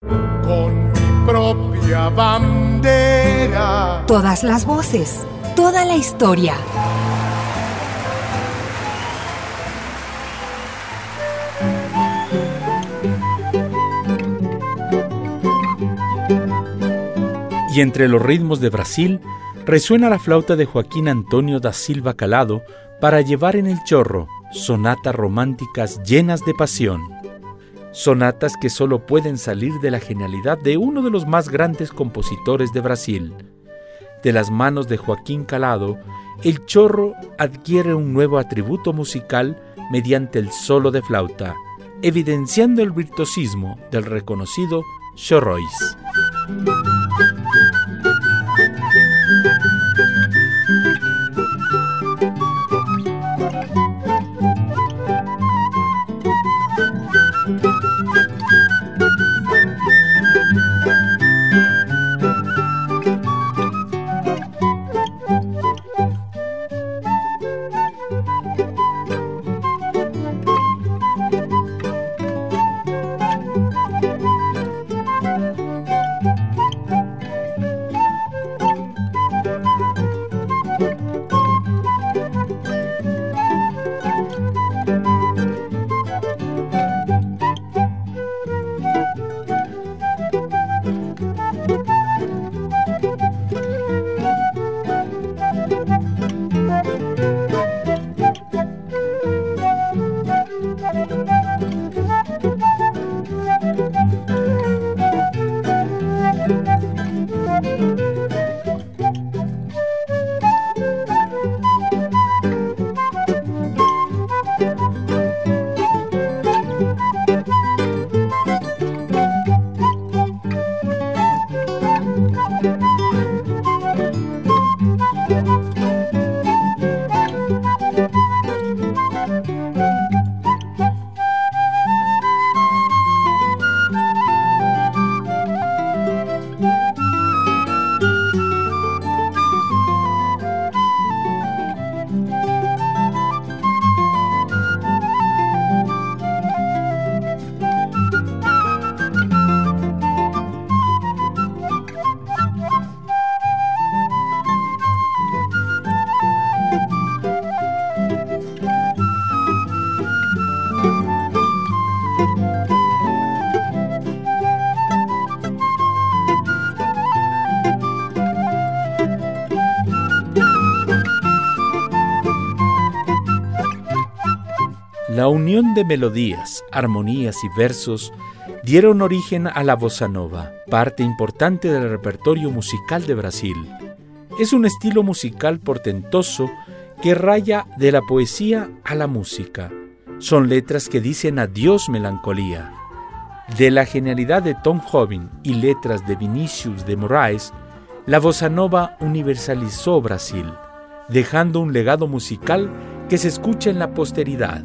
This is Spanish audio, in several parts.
Con mi propia bandera. Todas las voces, toda la historia. Y entre los ritmos de Brasil resuena la flauta de Joaquín Antonio da Silva Calado para llevar en el chorro sonatas románticas llenas de pasión. Sonatas que solo pueden salir de la genialidad de uno de los más grandes compositores de Brasil. De las manos de Joaquín Calado, el chorro adquiere un nuevo atributo musical mediante el solo de flauta, evidenciando el virtuosismo del reconocido Chorrois. De melodías, armonías y versos dieron origen a la bossa nova, parte importante del repertorio musical de Brasil. Es un estilo musical portentoso que raya de la poesía a la música. Son letras que dicen adiós melancolía. De la genialidad de Tom Jobim y letras de Vinicius de Moraes, la bossa nova universalizó Brasil, dejando un legado musical que se escucha en la posteridad.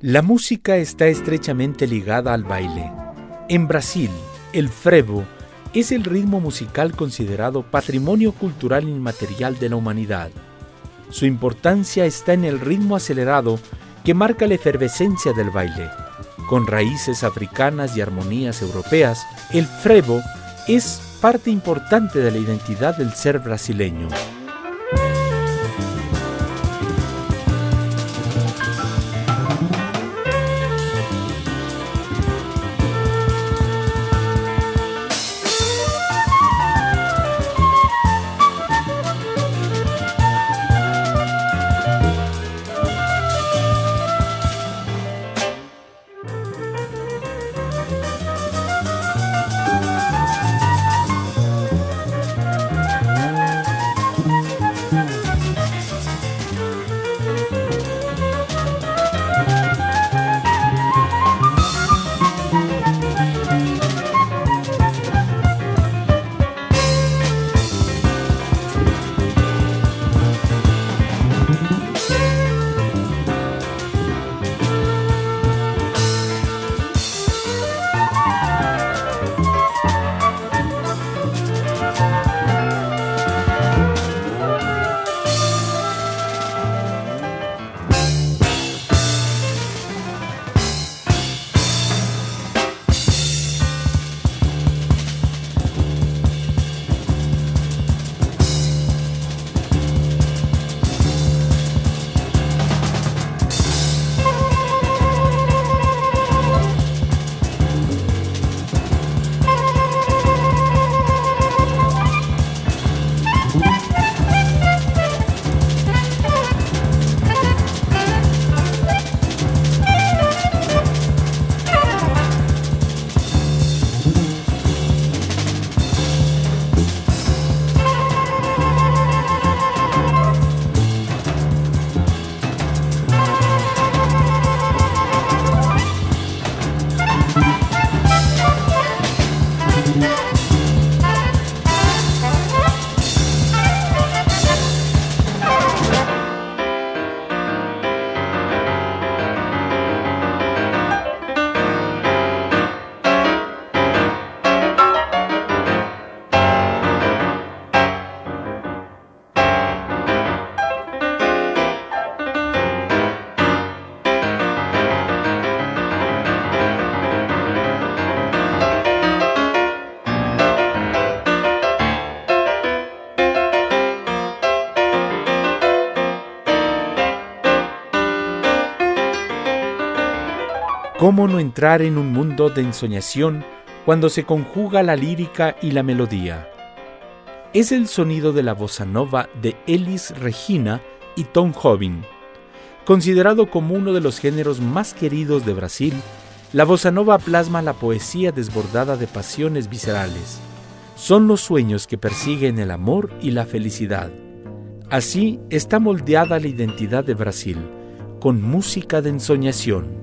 La música está estrechamente ligada al baile. En Brasil, el frevo es el ritmo musical considerado patrimonio cultural inmaterial de la humanidad. Su importancia está en el ritmo acelerado que marca la efervescencia del baile con raíces africanas y armonías europeas, el frevo es parte importante de la identidad del ser brasileño. ¿Cómo no entrar en un mundo de ensoñación cuando se conjuga la lírica y la melodía? Es el sonido de la bossa nova de Elis Regina y Tom Jobim. Considerado como uno de los géneros más queridos de Brasil, la bossa nova plasma la poesía desbordada de pasiones viscerales. Son los sueños que persiguen el amor y la felicidad. Así está moldeada la identidad de Brasil, con música de ensoñación.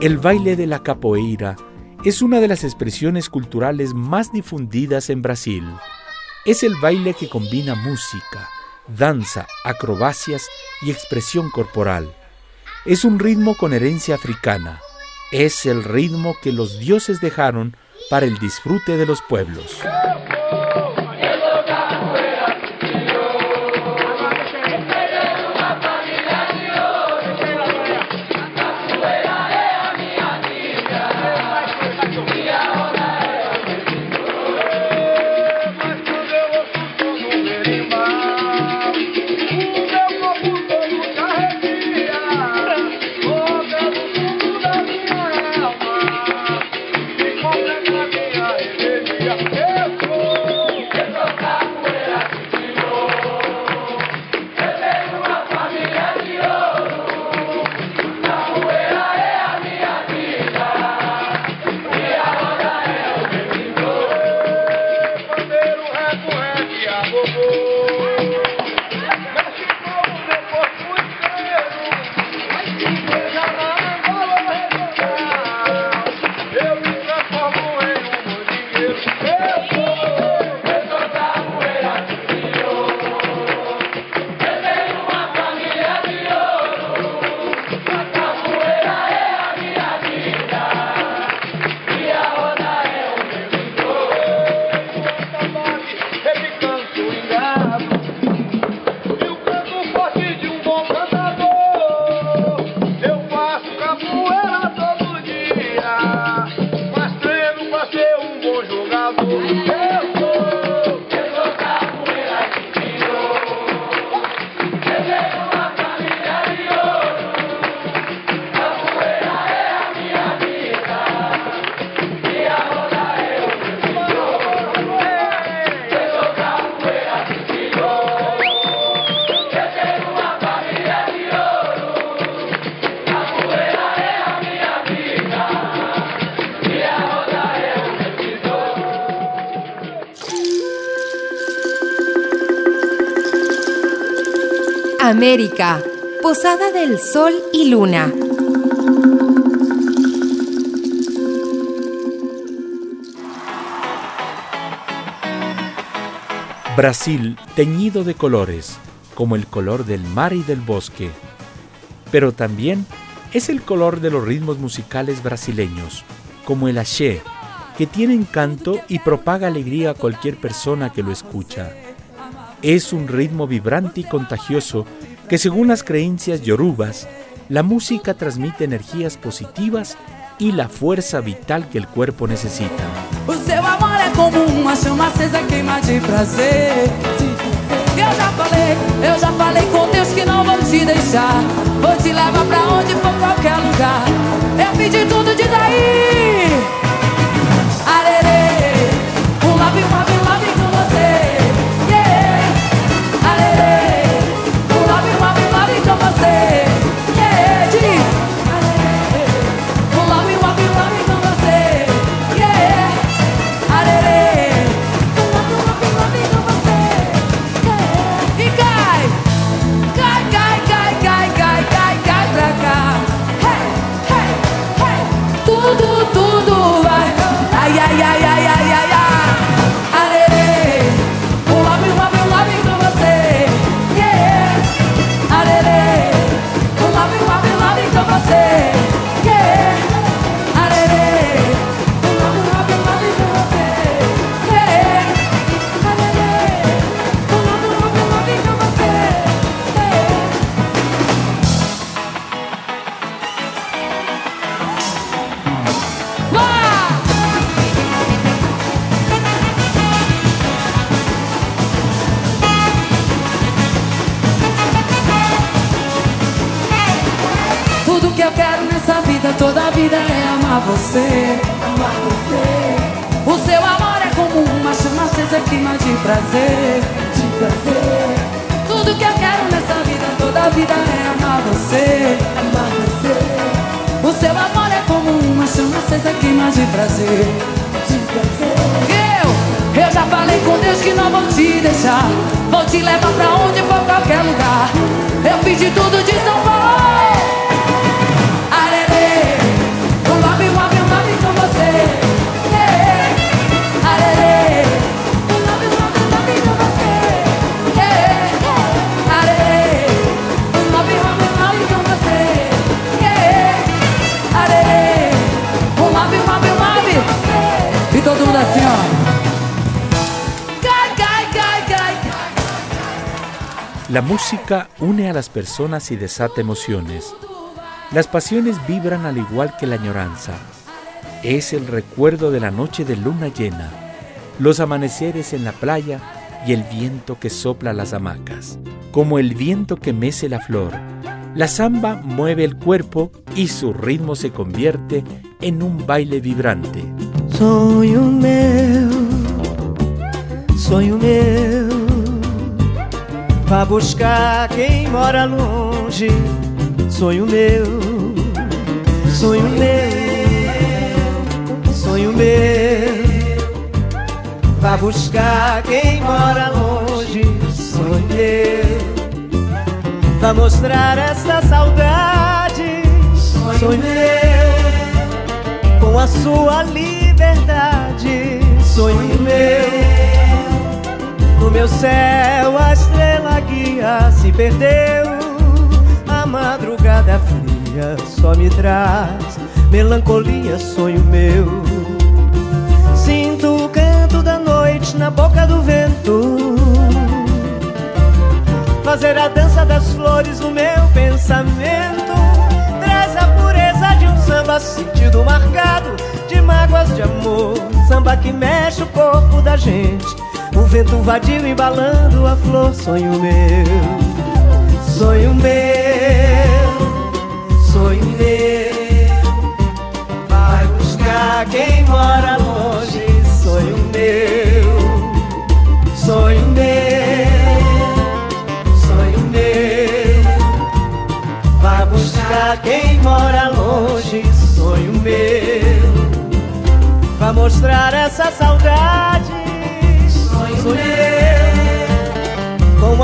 El baile de la capoeira es una de las expresiones culturales más difundidas en Brasil. Es el baile que combina música, danza, acrobacias y expresión corporal. Es un ritmo con herencia africana. Es el ritmo que los dioses dejaron para el disfrute de los pueblos. América, Posada del Sol y Luna. Brasil teñido de colores, como el color del mar y del bosque, pero también es el color de los ritmos musicales brasileños, como el axé, que tiene encanto y propaga alegría a cualquier persona que lo escucha. Es un ritmo vibrante y contagioso que según las creencias yorubas, la música transmite energías positivas y la fuerza vital que el cuerpo necesita. Vou te deixar. Vou te levar pra onde for qualquer lugar. Eu fiz de tudo de São música une a las personas y desata emociones. Las pasiones vibran al igual que la añoranza. Es el recuerdo de la noche de luna llena, los amaneceres en la playa y el viento que sopla las hamacas. Como el viento que mece la flor, la samba mueve el cuerpo y su ritmo se convierte en un baile vibrante. Sonho meu, sonho meu. Vá buscar quem mora longe. Sonho meu, sonho meu, sonho meu. Vá buscar quem mora longe. Sonho meu. Vá mostrar essa saudade. Sonho meu com a sua liberdade. Sonho meu, no meu céu a estrela guia se perdeu. A madrugada fria só me traz melancolia, sonho meu. Sinto o canto da noite na boca do vento. Fazer a dança das flores no meu pensamento Traz a pureza de um samba sentido marcado De mágoas de amor Samba que mexe o corpo da gente O vento vadio embalando a flor Sonho meu, sonho meu Sonho meu Vai buscar quem mora longe Sonho meu, sonho meu sonho meu. Vai buscar quem mora longe, sonho meu. Vai mostrar essa saudade,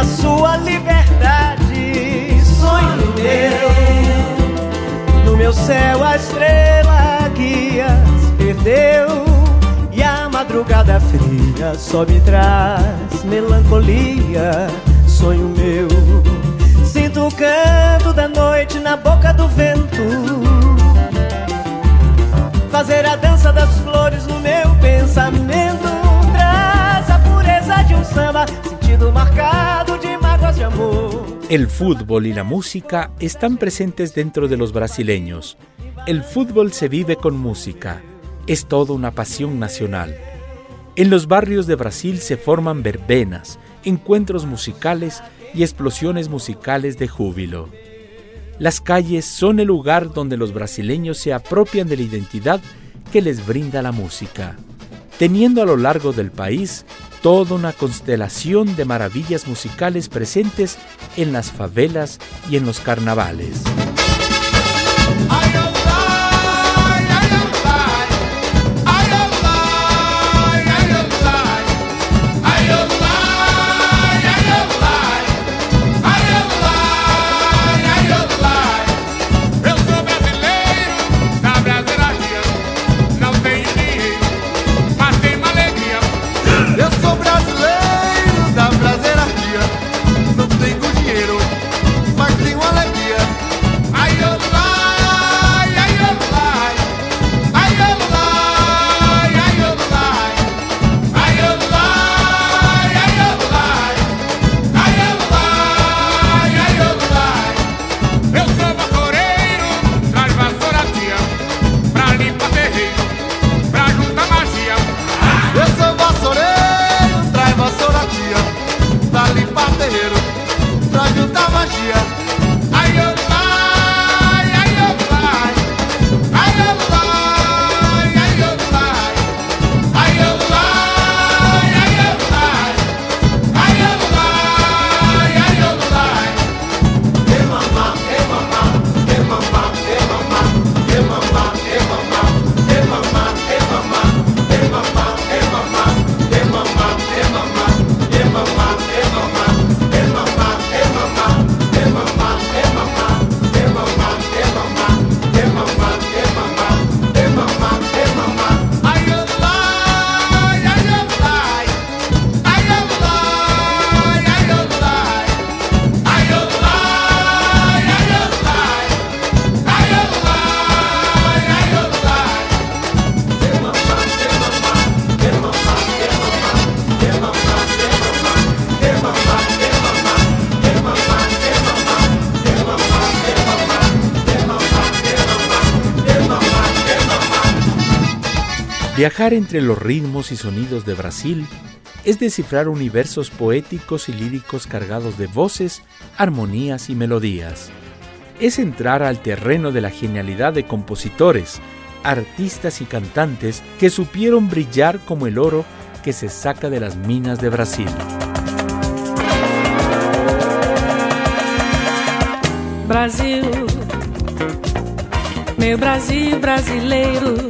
meu. Com a sua liberdade, sonho meu. No meu céu a estrela guia se perdeu. E a madrugada fria só me traz melancolia, sonho meu. Sinto o canto da noite na boca do vento. Fazer a dança das flores no El fútbol y la música están presentes dentro de los brasileños. El fútbol se vive con música. Es toda una pasión nacional. En los barrios de Brasil se forman verbenas, encuentros musicales y explosiones musicales de júbilo. Las calles son el lugar donde los brasileños se apropian de la identidad que les brinda la música, teniendo a lo largo del país toda una constelación de maravillas musicales presentes en las favelas y en los carnavales. Entre los ritmos y sonidos de Brasil es descifrar universos poéticos y líricos cargados de voces, armonías y melodías. Es entrar al terreno de la genialidad de compositores, artistas y cantantes que supieron brillar como el oro que se saca de las minas de Brasil. Brasil, meu Brasil brasileiro,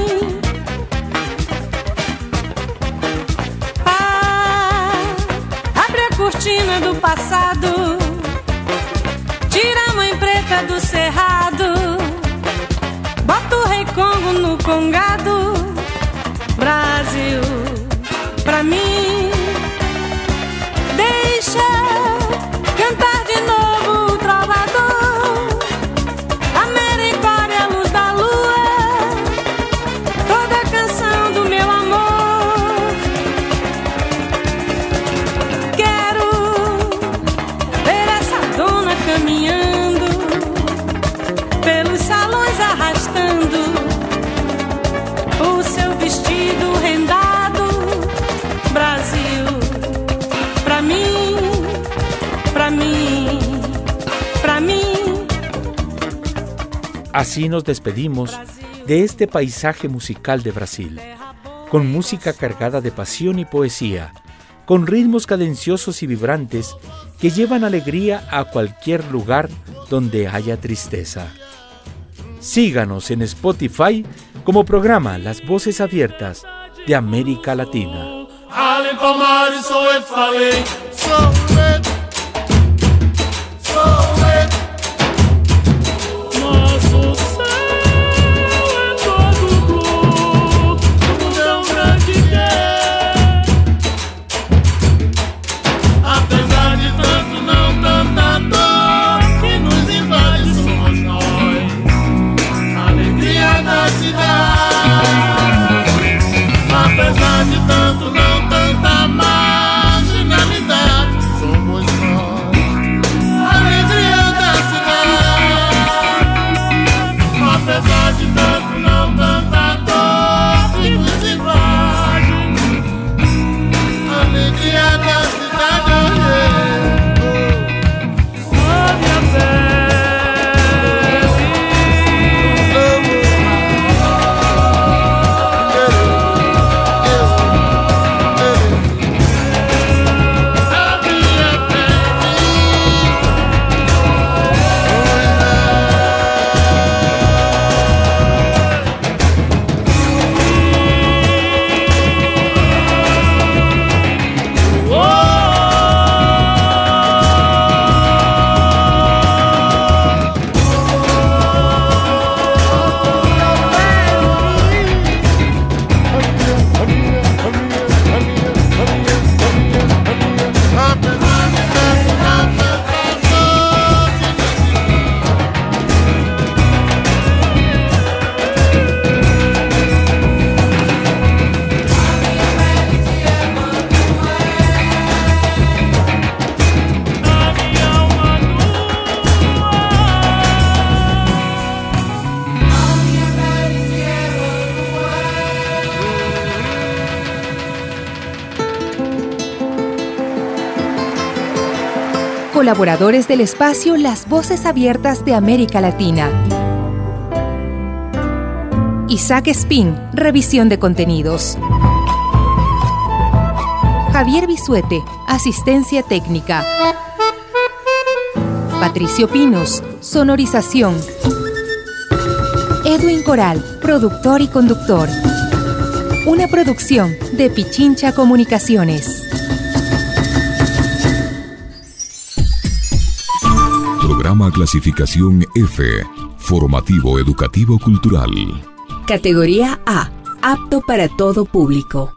Passado, Así nos despedimos de este paisaje musical de Brasil, con música cargada de pasión y poesía, con ritmos cadenciosos y vibrantes que llevan alegría a cualquier lugar donde haya tristeza. Síganos en Spotify como programa Las Voces Abiertas de América Latina. Colaboradores del espacio Las Voces Abiertas de América Latina. Isaac Spin, revisión de contenidos. Javier Bisuete, asistencia técnica. Patricio Pinos, sonorización. Edwin Coral, productor y conductor. Una producción de Pichincha Comunicaciones. Clasificación F. Formativo Educativo Cultural. Categoría A. Apto para todo público.